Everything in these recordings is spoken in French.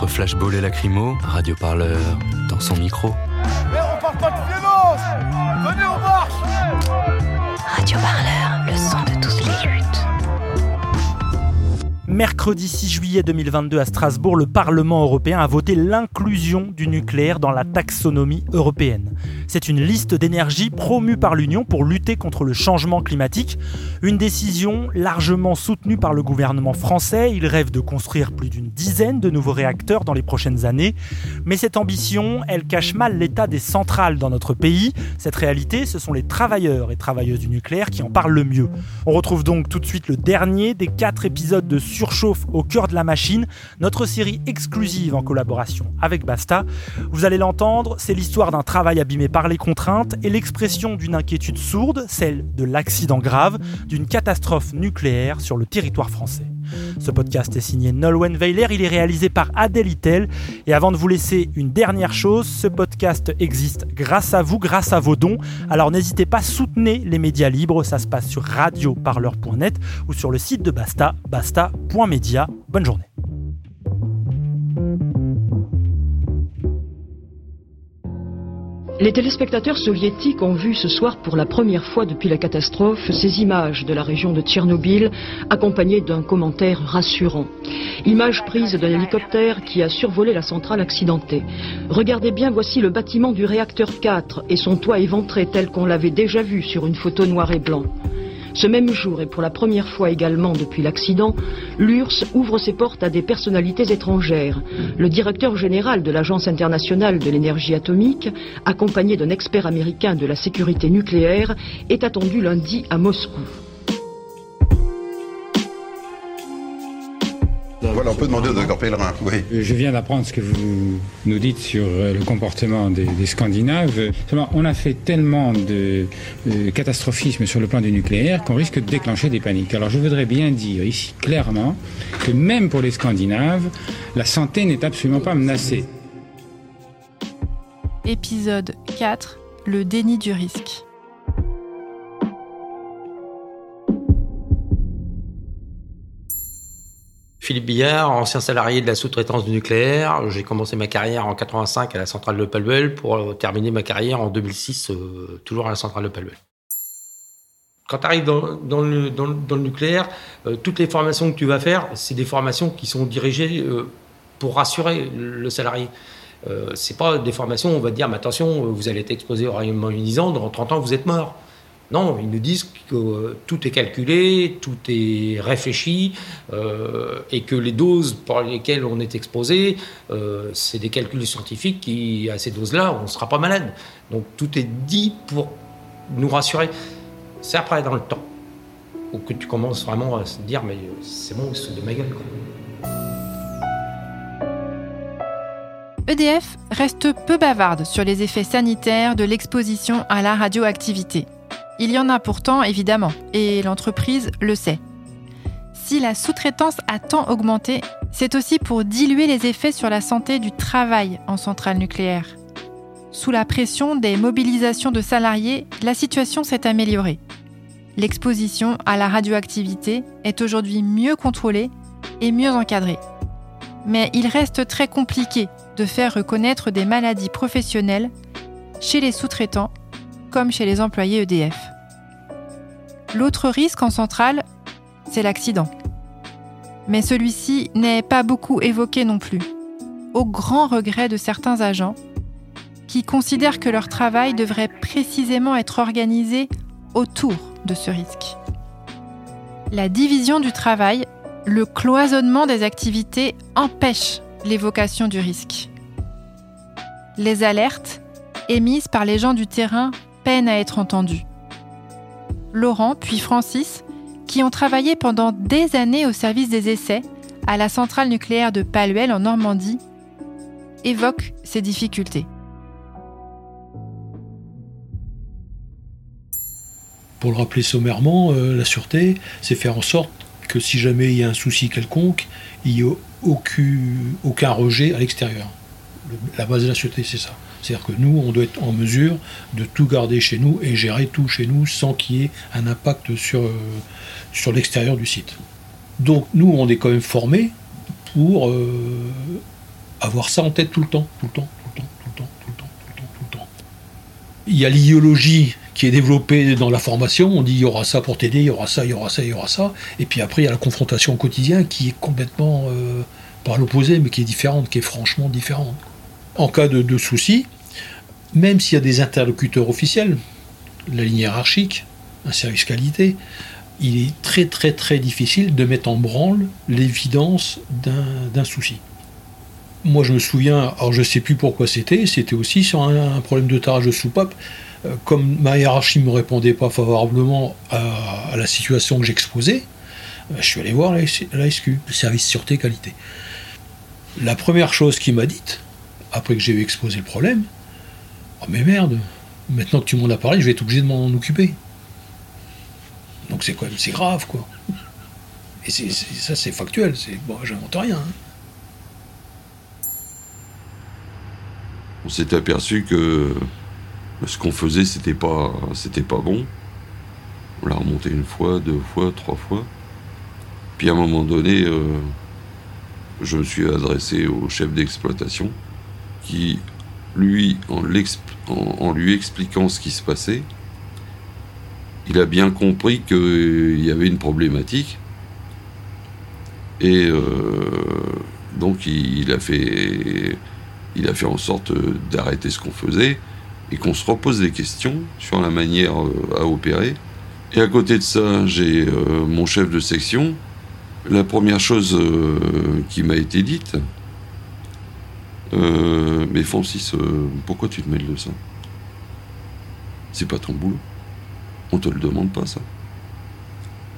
Entre flashball et lacrymo, Radio Parleur dans son micro. Mercredi 6 juillet 2022 à Strasbourg, le Parlement européen a voté l'inclusion du nucléaire dans la taxonomie européenne. C'est une liste d'énergie promue par l'Union pour lutter contre le changement climatique. Une décision largement soutenue par le gouvernement français. Il rêve de construire plus d'une dizaine de nouveaux réacteurs dans les prochaines années. Mais cette ambition, elle cache mal l'état des centrales dans notre pays. Cette réalité, ce sont les travailleurs et travailleuses du nucléaire qui en parlent le mieux. On retrouve donc tout de suite le dernier des quatre épisodes de Surchauffe au cœur de la machine, notre série exclusive en collaboration avec Basta. Vous allez l'entendre, c'est l'histoire d'un travail abîmé par les contraintes et l'expression d'une inquiétude sourde, celle de l'accident grave, d'une catastrophe nucléaire sur le territoire français. Ce podcast est signé Nolwenn Weiler, il est réalisé par Adèle Itel. Et avant de vous laisser une dernière chose, ce podcast existe grâce à vous, grâce à vos dons. Alors n'hésitez pas, soutenez les médias libres, ça se passe sur radioparleur.net ou sur le site de Basta, basta.media. Bonne journée. Les téléspectateurs soviétiques ont vu ce soir pour la première fois depuis la catastrophe ces images de la région de Tchernobyl accompagnées d'un commentaire rassurant. Images prises d'un hélicoptère qui a survolé la centrale accidentée. Regardez bien, voici le bâtiment du réacteur 4 et son toit éventré tel qu'on l'avait déjà vu sur une photo noir et blanc. Ce même jour, et pour la première fois également depuis l'accident, l'URSS ouvre ses portes à des personnalités étrangères. Le directeur général de l'Agence internationale de l'énergie atomique, accompagné d'un expert américain de la sécurité nucléaire, est attendu lundi à Moscou. Voilà, on peut demander au docteur Pellerin, oui. Je viens d'apprendre ce que vous nous dites sur euh, le comportement des, des Scandinaves. Seulement, on a fait tellement de euh, catastrophisme sur le plan du nucléaire qu'on risque de déclencher des paniques. Alors je voudrais bien dire ici clairement que même pour les Scandinaves, la santé n'est absolument pas menacée. Épisode 4 Le déni du risque. Philippe Billard, ancien salarié de la sous-traitance du nucléaire. J'ai commencé ma carrière en 85 à la centrale de Palwell pour euh, terminer ma carrière en 2006 euh, toujours à la centrale de Palwell. Quand tu arrives dans, le, nucléaire, euh, toutes les formations que tu vas faire, c'est des formations qui sont dirigées pour rassurer le salarié. Euh, c'est pas des formations où on va te dire, attention, vous allez être exposé au rayonnement ionisant, dans 30 ans vous êtes mort. Non, ils nous disent que euh, tout est calculé, tout est réfléchi, euh, et que les doses pour lesquelles on est exposé, euh, c'est des calculs scientifiques qui, à ces doses-là, on ne sera pas malade. Donc tout est dit pour nous rassurer. C'est après, dans le temps, où que tu commences vraiment à se dire, mais c'est bon, c'est de ma gueule. EDF reste peu bavarde sur les effets sanitaires de l'exposition à la radioactivité. Il y en a pourtant, évidemment, et l'entreprise le sait. Si la sous-traitance a tant augmenté, c'est aussi pour diluer les effets sur la santé du travail en centrale nucléaire. Sous la pression des mobilisations de salariés, la situation s'est améliorée. L'exposition à la radioactivité est aujourd'hui mieux contrôlée et mieux encadrée. Mais il reste très compliqué de faire reconnaître des maladies professionnelles chez les sous-traitants comme chez les employés EDF. L'autre risque en centrale, c'est l'accident. Mais celui-ci n'est pas beaucoup évoqué non plus, au grand regret de certains agents qui considèrent que leur travail devrait précisément être organisé autour de ce risque. La division du travail, le cloisonnement des activités empêche l'évocation du risque. Les alertes émises par les gens du terrain peinent à être entendues. Laurent puis Francis, qui ont travaillé pendant des années au service des essais à la centrale nucléaire de Paluel en Normandie, évoque ces difficultés. Pour le rappeler sommairement, euh, la sûreté, c'est faire en sorte que si jamais il y a un souci quelconque, il n'y ait aucun rejet à l'extérieur. La base de la sûreté, c'est ça. C'est-à-dire que nous, on doit être en mesure de tout garder chez nous et gérer tout chez nous sans qu'il y ait un impact sur, euh, sur l'extérieur du site. Donc nous, on est quand même formés pour euh, avoir ça en tête tout le temps, tout le temps, tout le temps, tout le temps, tout le temps, tout le temps, tout le temps. Il y a l'idéologie qui est développée dans la formation, on dit il y aura ça pour t'aider, il y aura ça, il y aura ça, il y aura ça, et puis après il y a la confrontation au quotidien qui est complètement, euh, pas l'opposé, mais qui est différente, qui est franchement différente. En cas de, souci, même s'il y a des interlocuteurs officiels, la ligne hiérarchique, un service qualité, il est très très très difficile de mettre en branle l'évidence d'un souci. Moi je me souviens, alors je ne sais plus pourquoi c'était, c'était aussi sur un, problème de tarage de soupape. Euh, comme ma hiérarchie ne me répondait pas favorablement à, la situation que j'exposais, euh, je suis allé voir la, la SQ, le service sûreté qualité. La première chose qu'il m'a dite, après que j'ai eu exposé le problème, oh mais merde, maintenant que tu m'en as parlé, je vais être obligé de m'en occuper. Donc c'est quand même c'est grave quoi. Et ça c'est factuel, c'est bon, j'invente rien. Hein. On s'est aperçu que ce qu'on faisait c'était pas c'était pas bon. On l'a remonté une fois, deux fois, trois fois. Puis à un moment donné, euh, je me suis adressé au chef d'exploitation lui, en, lui expliquant ce qui se passait, il a bien compris qu'il y avait une problématique. Et euh, donc il, a fait, il a fait en sorte d'arrêter ce qu'on faisait et qu'on se repose des questions sur la manière euh, à opérer. Et à côté de ça, j'ai euh, mon chef de section. La première chose qui m'a été dite, mais Francis, pourquoi tu te mêles de ça? C'est pas ton boulot. On te le demande pas, ça.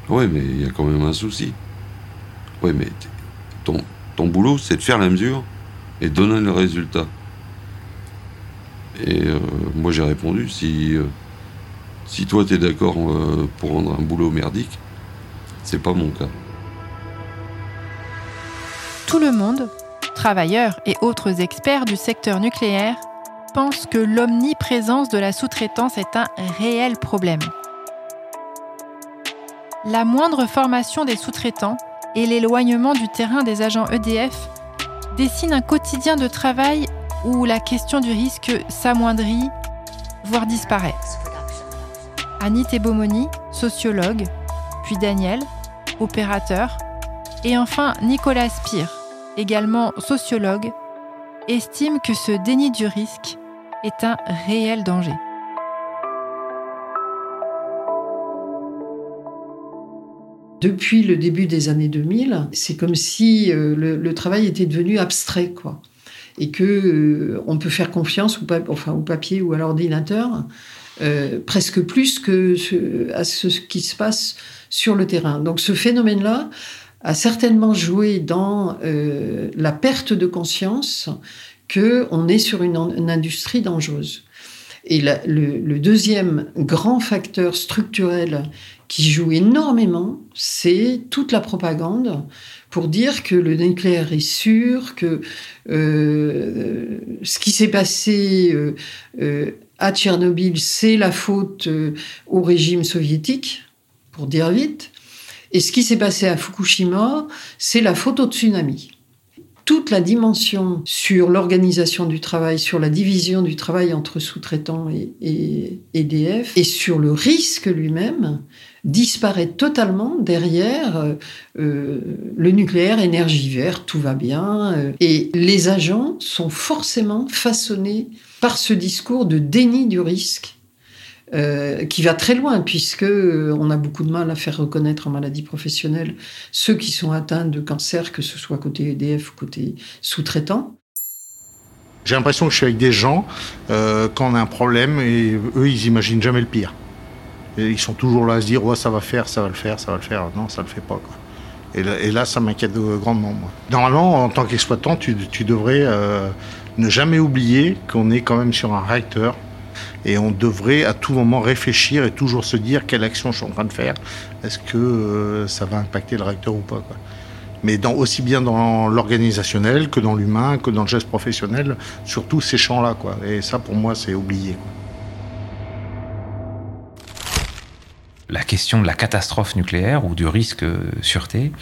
Ouais, mais il y a quand même un souci. Ouais, mais ton, ton boulot, c'est de faire la mesure et de donner le résultat. Et euh, moi, j'ai répondu si, euh, si toi, tu es d'accord euh, pour rendre un boulot merdique, c'est pas mon cas. Tout le monde, travailleurs et autres experts du secteur nucléaire, pense que l'omniprésence de la sous-traitance est un réel problème. La moindre formation des sous-traitants et l'éloignement du terrain des agents EDF dessinent un quotidien de travail où la question du risque s'amoindrit, voire disparaît. Annie Tebomoni, sociologue, puis Daniel, opérateur, et enfin Nicolas Spire, également sociologue, estime que ce déni du risque est un réel danger. Depuis le début des années 2000, c'est comme si euh, le, travail était devenu abstrait, quoi. Et que euh, on peut faire confiance au, papier ou à l'ordinateur, euh, presque plus que à ce qui se passe sur le terrain. Donc ce phénomène-là a certainement joué dans euh, la perte de conscience qu'on est sur une, industrie dangereuse. Et le, deuxième grand facteur structurel qui joue énormément, c'est toute la propagande pour dire que le nucléaire est sûr, que euh, ce qui s'est passé euh, euh, à Tchernobyl, c'est la faute euh, au régime soviétique, pour dire vite, et ce qui s'est passé à Fukushima, c'est la faute au tsunami toute la dimension sur l'organisation du travail, sur la division du travail entre sous-traitants et, et, EDF, et sur le risque lui-même, disparaît totalement derrière euh, le nucléaire, énergie verte, tout va bien. Euh, et les agents sont forcément façonnés par ce discours de déni du risque euh, qui va très loin, puisque euh, on a beaucoup de mal à faire reconnaître en maladie professionnelle ceux qui sont atteints de cancer, que ce soit côté EDF ou côté sous-traitant. J'ai l'impression que je suis avec des gens euh, quand on a un problème et eux ils imaginent jamais le pire. Ils sont toujours là à se dire ouais ça va faire, ça va le faire, ça va le faire. Non, ça le fait pas quoi. Et là, ça m'inquiète grandement moi. Normalement en tant qu'exploitant tu, devrais Ne jamais oublier qu'on est quand même sur un réacteur et on devrait à tout moment réfléchir et toujours se dire quelle action je suis en train de faire. Est-ce que euh, ça va impacter le réacteur ou pas. Mais aussi bien dans l'organisationnel que dans l'humain, que dans le geste professionnel, surtout ces champs-là. Et ça, pour moi, c'est oublié. La question de la catastrophe nucléaire ou du risque sûreté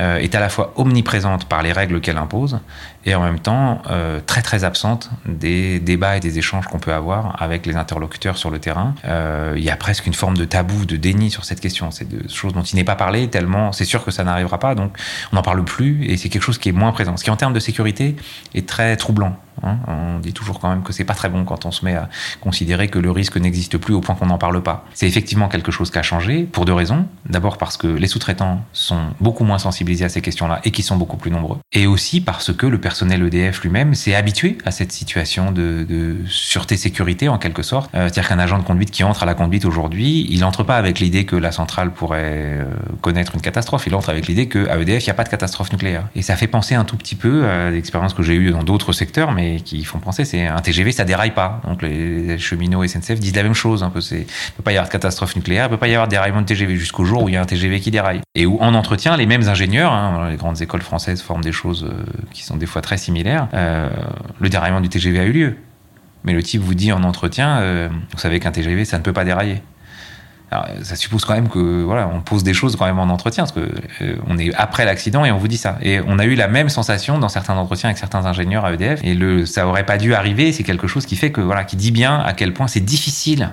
euh, est à la fois omniprésente par les règles qu'elle impose et en même temps euh, très très absente des débats et des échanges qu'on peut avoir avec les interlocuteurs sur le terrain. Euh, il y a presque une forme de tabou, de déni sur cette question. C'est des choses dont il n'est pas parlé tellement c'est sûr que ça n'arrivera pas, donc on n'en parle plus et c'est quelque chose qui est moins présent. Ce qui en termes de sécurité est très troublant. Hein. On dit toujours quand même que c'est pas très bon quand on se met à considérer que le risque n'existe plus au point qu'on n'en parle pas. C'est effectivement quelque chose qui a changé pour deux raisons. D'abord parce que les sous-traitants sont beaucoup moins sensibilisés à ces questions-là et qui sont beaucoup plus nombreux. Et aussi parce que le personnel EDF lui-même s'est habitué à cette situation de, sûreté-sécurité en quelque sorte. Euh, C'est-à-dire qu'un agent de conduite qui entre à la conduite aujourd'hui, il n'entre pas avec l'idée que la centrale pourrait euh, connaître une catastrophe, il entre avec l'idée qu'à EDF, il n'y a pas de catastrophe nucléaire. Et ça fait penser un tout petit peu à l'expérience que j'ai eue dans d'autres secteurs, mais qui font penser, c'est un TGV, ça déraille pas. Donc les cheminots SNCF disent la même chose un peu. Peut pas y avoir de catastrophe nucléaire, il peut pas y avoir de déraillement de TGV jusqu'au jour où il y a un TGV qui déraille. Et où en entretien, les mêmes ingénieurs, hein, les grandes écoles françaises forment des choses euh, qui sont des fois très similaires, euh, le déraillement du TGV a eu lieu. Mais le type vous dit en entretien, euh, vous savez qu'un TGV, ça ne peut pas dérailler. Ça suppose quand même que voilà, on pose des choses quand même en entretien, parce que euh, on est après l'accident et on vous dit ça. Et on a eu la même sensation dans certains entretiens avec certains ingénieurs à EDF. Et ça aurait pas dû arriver. C'est quelque chose qui fait que voilà, qui dit bien à quel point c'est difficile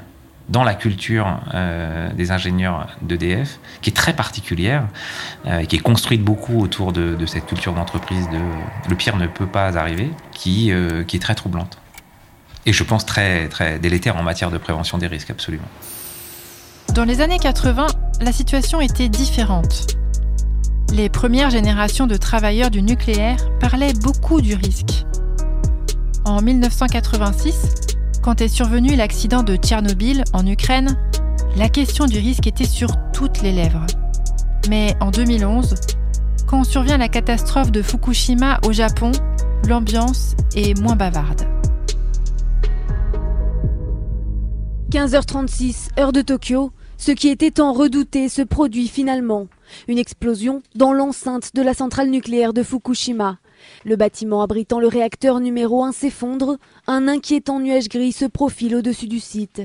dans la culture euh, des ingénieurs d'EDF, qui est très particulière, euh, qui est construite beaucoup autour de, de cette culture d'entreprise de le pire ne peut pas arriver, qui, euh, qui est très troublante. Et je pense très, très délétère en matière de prévention des risques, absolument. Dans les années 80, la situation était différente. Les premières générations de travailleurs du nucléaire parlaient beaucoup du risque. En 1986, quand est survenu l'accident de Tchernobyl en Ukraine, la question du risque était sur toutes les lèvres. Mais en 2011, quand survient la catastrophe de Fukushima au Japon, l'ambiance est moins bavarde. 15h36, heure de Tokyo, ce qui était tant redouté se produit finalement. Une explosion dans l'enceinte de la centrale nucléaire de Fukushima. Le bâtiment abritant le réacteur numéro 1 s'effondre, un inquiétant nuage gris se profile au-dessus du site.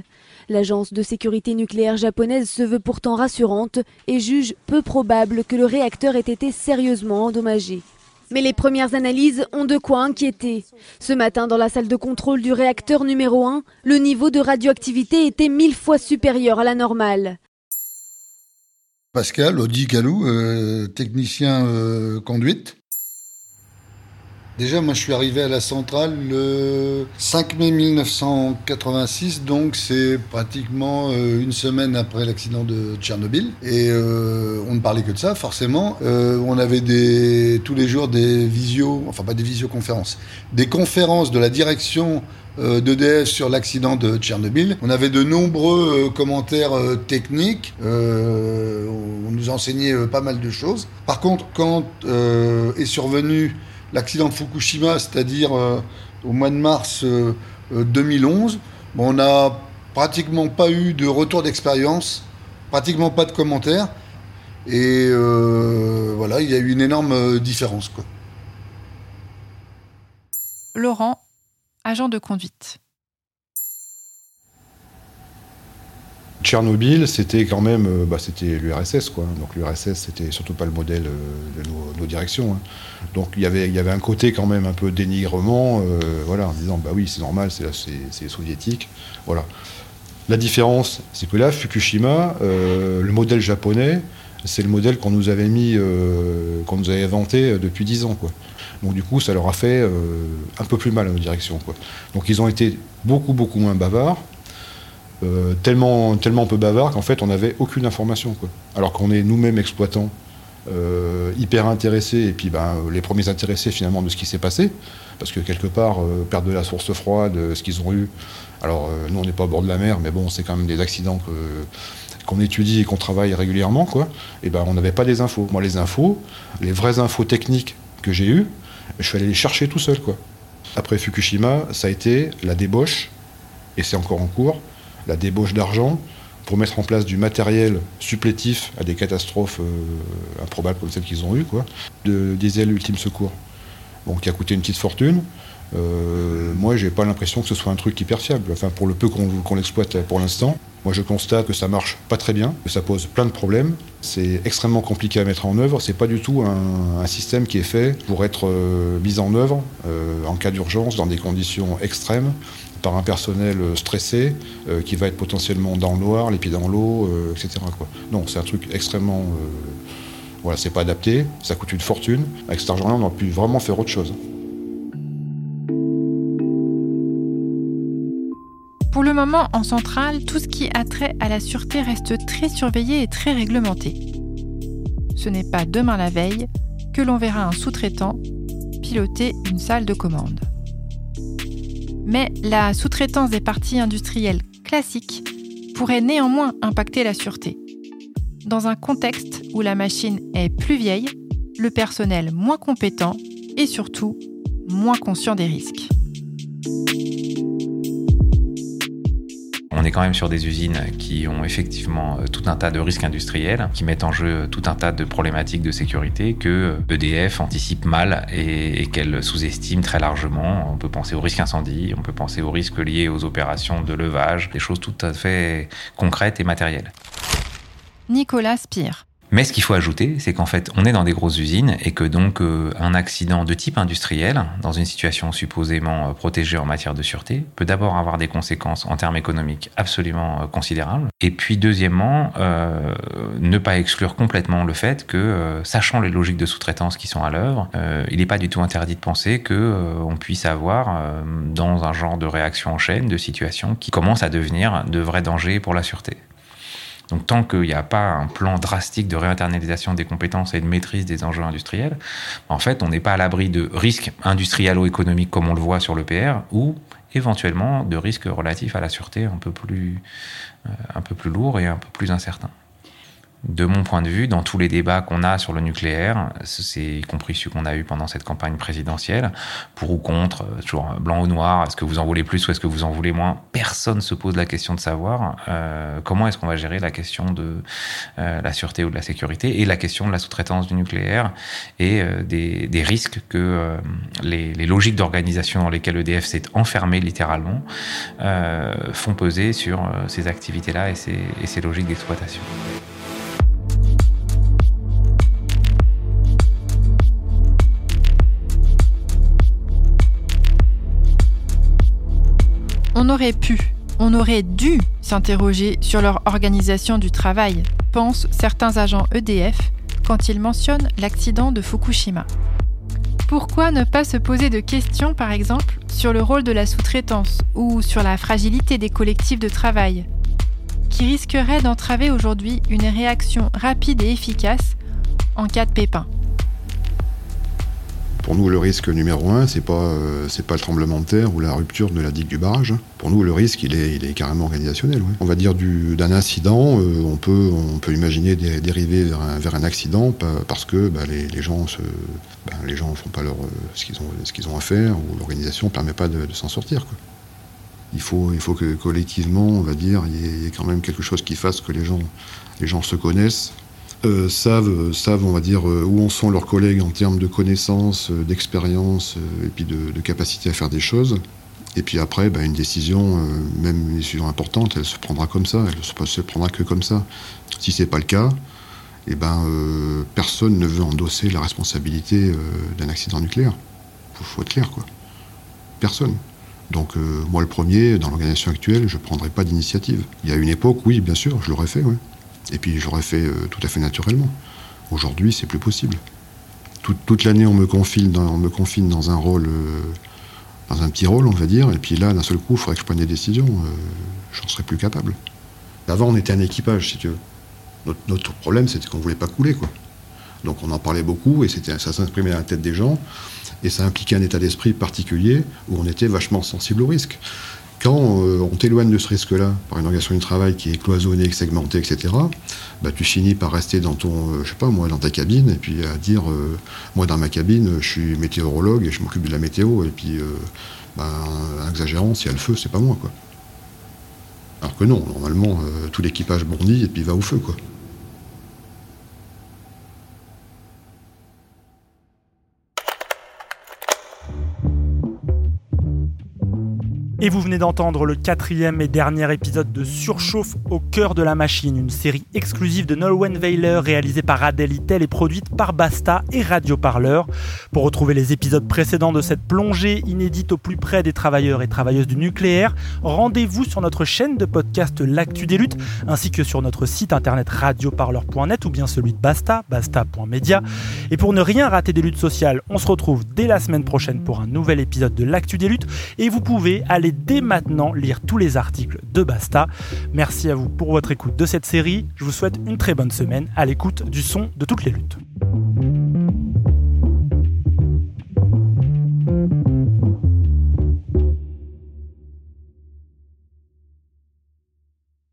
L'agence de sécurité nucléaire japonaise se veut pourtant rassurante et juge peu probable que le réacteur ait été sérieusement endommagé. Mais les premières analyses ont de quoi inquiéter. Ce matin, dans la salle de contrôle du réacteur numéro 1, le niveau de radioactivité était mille fois supérieur à la normale. Pascal Audi Calou, euh, technicien euh, conduite. Déjà, moi, je suis arrivé à la centrale le 5 mai 1986, donc c'est pratiquement euh, une semaine après l'accident de Tchernobyl. Et euh, on ne parlait que de ça, forcément. Euh, on avait tous les jours des visios, enfin pas des visioconférences, des conférences de la direction d'EDF sur l'accident de Tchernobyl. On avait de nombreux commentaires techniques. on nous enseignait pas mal de choses. Par contre, quand est survenu l'accident de Fukushima, c'est-à-dire euh, au mois de mars 2011, euh, euh, on n'a pratiquement pas eu de retour d'expérience, pratiquement pas de commentaires. Et voilà, il y a eu une énorme différence. Laurent, agent de conduite. Tchernobyl, c'était quand même, euh, bah, c'était l'URSS, quoi. Donc l'URSS, c'était surtout pas le modèle euh, de nos, directions. Hein. Donc il y avait, il y avait un côté quand même un peu dénigrement, euh, voilà, en disant bah oui, c'est normal, c'est les soviétiques, voilà. La différence, c'est que là, Fukushima, le modèle japonais, c'est le modèle qu'on nous avait mis, qu'on nous avait inventé depuis dix ans, quoi. Donc du coup, ça leur a fait un peu plus mal à nos directions, quoi. Donc ils ont été beaucoup beaucoup moins bavards. Euh, tellement, tellement peu bavard qu'en fait on n'avait aucune information. Quoi. Alors qu'on est nous-mêmes exploitants, euh, hyper intéressés, et puis ben, les premiers intéressés finalement de ce qui s'est passé, parce que quelque part, euh, perdre de la source froide, ce qu'ils ont eu, alors nous on n'est pas au bord de la mer, mais bon, c'est quand même des accidents qu'on étudie et qu'on travaille régulièrement, quoi, et ben on n'avait pas des infos. Moi les infos, les vraies infos techniques que j'ai eues, je suis allé les chercher tout seul, quoi. Après Fukushima, ça a été la débauche, et c'est encore en cours, la débauche d'argent pour mettre en place du matériel supplétif à des catastrophes euh, improbables comme celles qu'ils ont eues, quoi, de diesel ultime secours. Qui a coûté une petite fortune. Euh, moi, j'ai pas l'impression que ce soit un truc hyper fiable. Enfin, pour le peu qu'on l'exploite pour l'instant, moi, je constate que ça marche pas très bien, que ça pose plein de problèmes. C'est extrêmement compliqué à mettre en œuvre. C'est pas du tout un, système qui est fait pour être euh, mis en œuvre en cas d'urgence dans des conditions extrêmes par un personnel euh, stressé euh, qui va être potentiellement dans le noir, les pieds dans l'eau, euh, etc. Non, c'est un truc extrêmement. voilà, c'est pas adapté, ça coûte une fortune. Avec cet argent-là, on aurait pu vraiment faire autre chose. Pour le moment, en centrale, tout ce qui a trait à la sûreté reste très surveillé et très réglementé. Ce n'est pas demain la veille que l'on verra un sous-traitant piloter une salle de commande. Mais la sous-traitance des parties industrielles classiques pourrait néanmoins impacter la sûreté. Dans un contexte où la machine est plus vieille, le personnel moins compétent et surtout moins conscient des risques. Est quand même sur des usines qui ont effectivement euh, tout un tas de risques industriels, qui mettent en jeu tout un tas de problématiques de sécurité que EDF anticipe mal et, qu'elle sous-estime très largement. On peut penser au risque incendie, on peut penser aux risques liés aux opérations de levage, des choses tout à fait concrètes et matérielles. Nicolas Spire. Mais ce qu'il faut ajouter, c'est qu'en fait, on est dans des grosses usines et que donc euh, un accident de type industriel, dans une situation supposément euh, protégée en matière de sûreté, peut d'abord avoir des conséquences en termes économiques absolument euh, considérables. Et puis deuxièmement, ne pas exclure complètement le fait que, sachant les logiques de sous-traitance qui sont à l'œuvre, il n'est pas du tout interdit de penser que on puisse avoir dans un genre de réaction en chaîne de situations qui commencent à devenir de vrais dangers pour la sûreté. Donc tant qu'il n'y a pas un plan drastique de réinternalisation des compétences et de maîtrise des enjeux industriels, en fait, on n'est pas à l'abri de risques industrialo-économiques comme on le voit sur le PR ou éventuellement de risques relatifs à la sûreté un peu plus, euh, un peu plus lourds et un peu plus incertains de mon point de vue, dans tous les débats qu'on a sur le nucléaire, c'est y compris ceux qu'on a eu pendant cette campagne présidentielle, pour ou contre, euh, toujours blanc ou noir, est-ce que vous en voulez plus ou est-ce que vous en voulez moins Personne se pose la question de savoir euh, comment est-ce qu'on va gérer la question de euh, la sûreté ou de la sécurité et la question de la sous-traitance du nucléaire et des, risques que les, logiques d'organisation dans lesquelles EDF s'est enfermé littéralement font peser sur ces activités-là et ces logiques d'exploitation. On aurait pu, on aurait dû s'interroger sur leur organisation du travail, pensent certains agents EDF quand ils mentionnent l'accident de Fukushima. Pourquoi ne pas se poser de questions, par exemple, sur le rôle de la sous-traitance ou sur la fragilité des collectifs de travail, qui risqueraient d'entraver aujourd'hui une réaction rapide et efficace en cas de pépin? Pour nous, le risque numéro un, c'est pas euh, pas le tremblement de terre ou la rupture de la digue du barrage. Pour nous, le risque, il est, il est carrément organisationnel. On va dire d'un incident, euh, on peut on peut imaginer dériver vers un, vers un accident parce que bah, les, les, gens se bah, les gens font pas leur euh, ce qu'ils ont ont à faire ou l'organisation permet pas de, s'en sortir. Il faut il faut que collectivement, on va dire, il y, ait, quand même quelque chose qui fasse que les gens les gens se connaissent, euh, savent, on va dire, euh, où en sont leurs collègues en termes de connaissances, euh, d'expérience et puis de, capacité à faire des choses. Et puis après, bah, une décision, même une décision importante, elle se prendra comme ça, elle ne se prendra que comme ça. Si c'est pas le cas, eh ben, personne ne veut endosser la responsabilité d'un accident nucléaire. Il faut, être clair, quoi. Personne. Donc moi, le premier, dans l'organisation actuelle, je ne prendrai pas d'initiative. Il y a une époque, oui, bien sûr, je l'aurais fait, oui. Et puis j'aurais fait euh, tout à fait naturellement. Aujourd'hui, c'est plus possible. toute l'année, on me confine dans, me confine dans un rôle, euh, dans un petit rôle, on va dire. Et puis là, d'un seul coup, il faudrait que je prenne des décisions. Euh, j'en serais plus capable. Avant, on était un équipage, si tu veux. Notre, problème, c'était qu'on voulait pas couler, quoi. Donc on en parlait beaucoup et ça s'imprimait dans la tête des gens et ça impliquait un état d'esprit particulier où on était vachement sensible au risque quand euh, on t'éloigne de ce risque-là par une organisation du travail qui est cloisonnée, segmentée, etc., bah, tu finis par rester dans ton, euh, moi, dans ta cabine, et puis à dire, euh, moi dans ma cabine, je suis météorologue et je m'occupe de la météo, et puis, bah, exagérant, s'il y a le feu, c'est pas moi, quoi. Alors que non, normalement, tout l'équipage bondit et puis va au feu, quoi. Et vous venez d'entendre le quatrième et dernier épisode de Surchauffe au cœur de la machine, une série exclusive de Nolwenn Weiler réalisée par Adèle Itel et produite par Basta et Radio Parleur. Pour retrouver les épisodes précédents de cette plongée inédite au plus près des travailleurs et travailleuses du nucléaire, rendez-vous sur notre chaîne de podcast L'Actu des Luttes, ainsi que sur notre site internet radioparleur.net ou bien celui de Basta, basta.media. Et pour ne rien rater des luttes sociales, on se retrouve dès la semaine prochaine pour un nouvel épisode de L'Actu des Luttes et vous pouvez aller dès maintenant lire tous les articles de Basta. Merci à vous pour votre écoute de cette série. Je vous souhaite une très bonne semaine à l'écoute du son de toutes les luttes.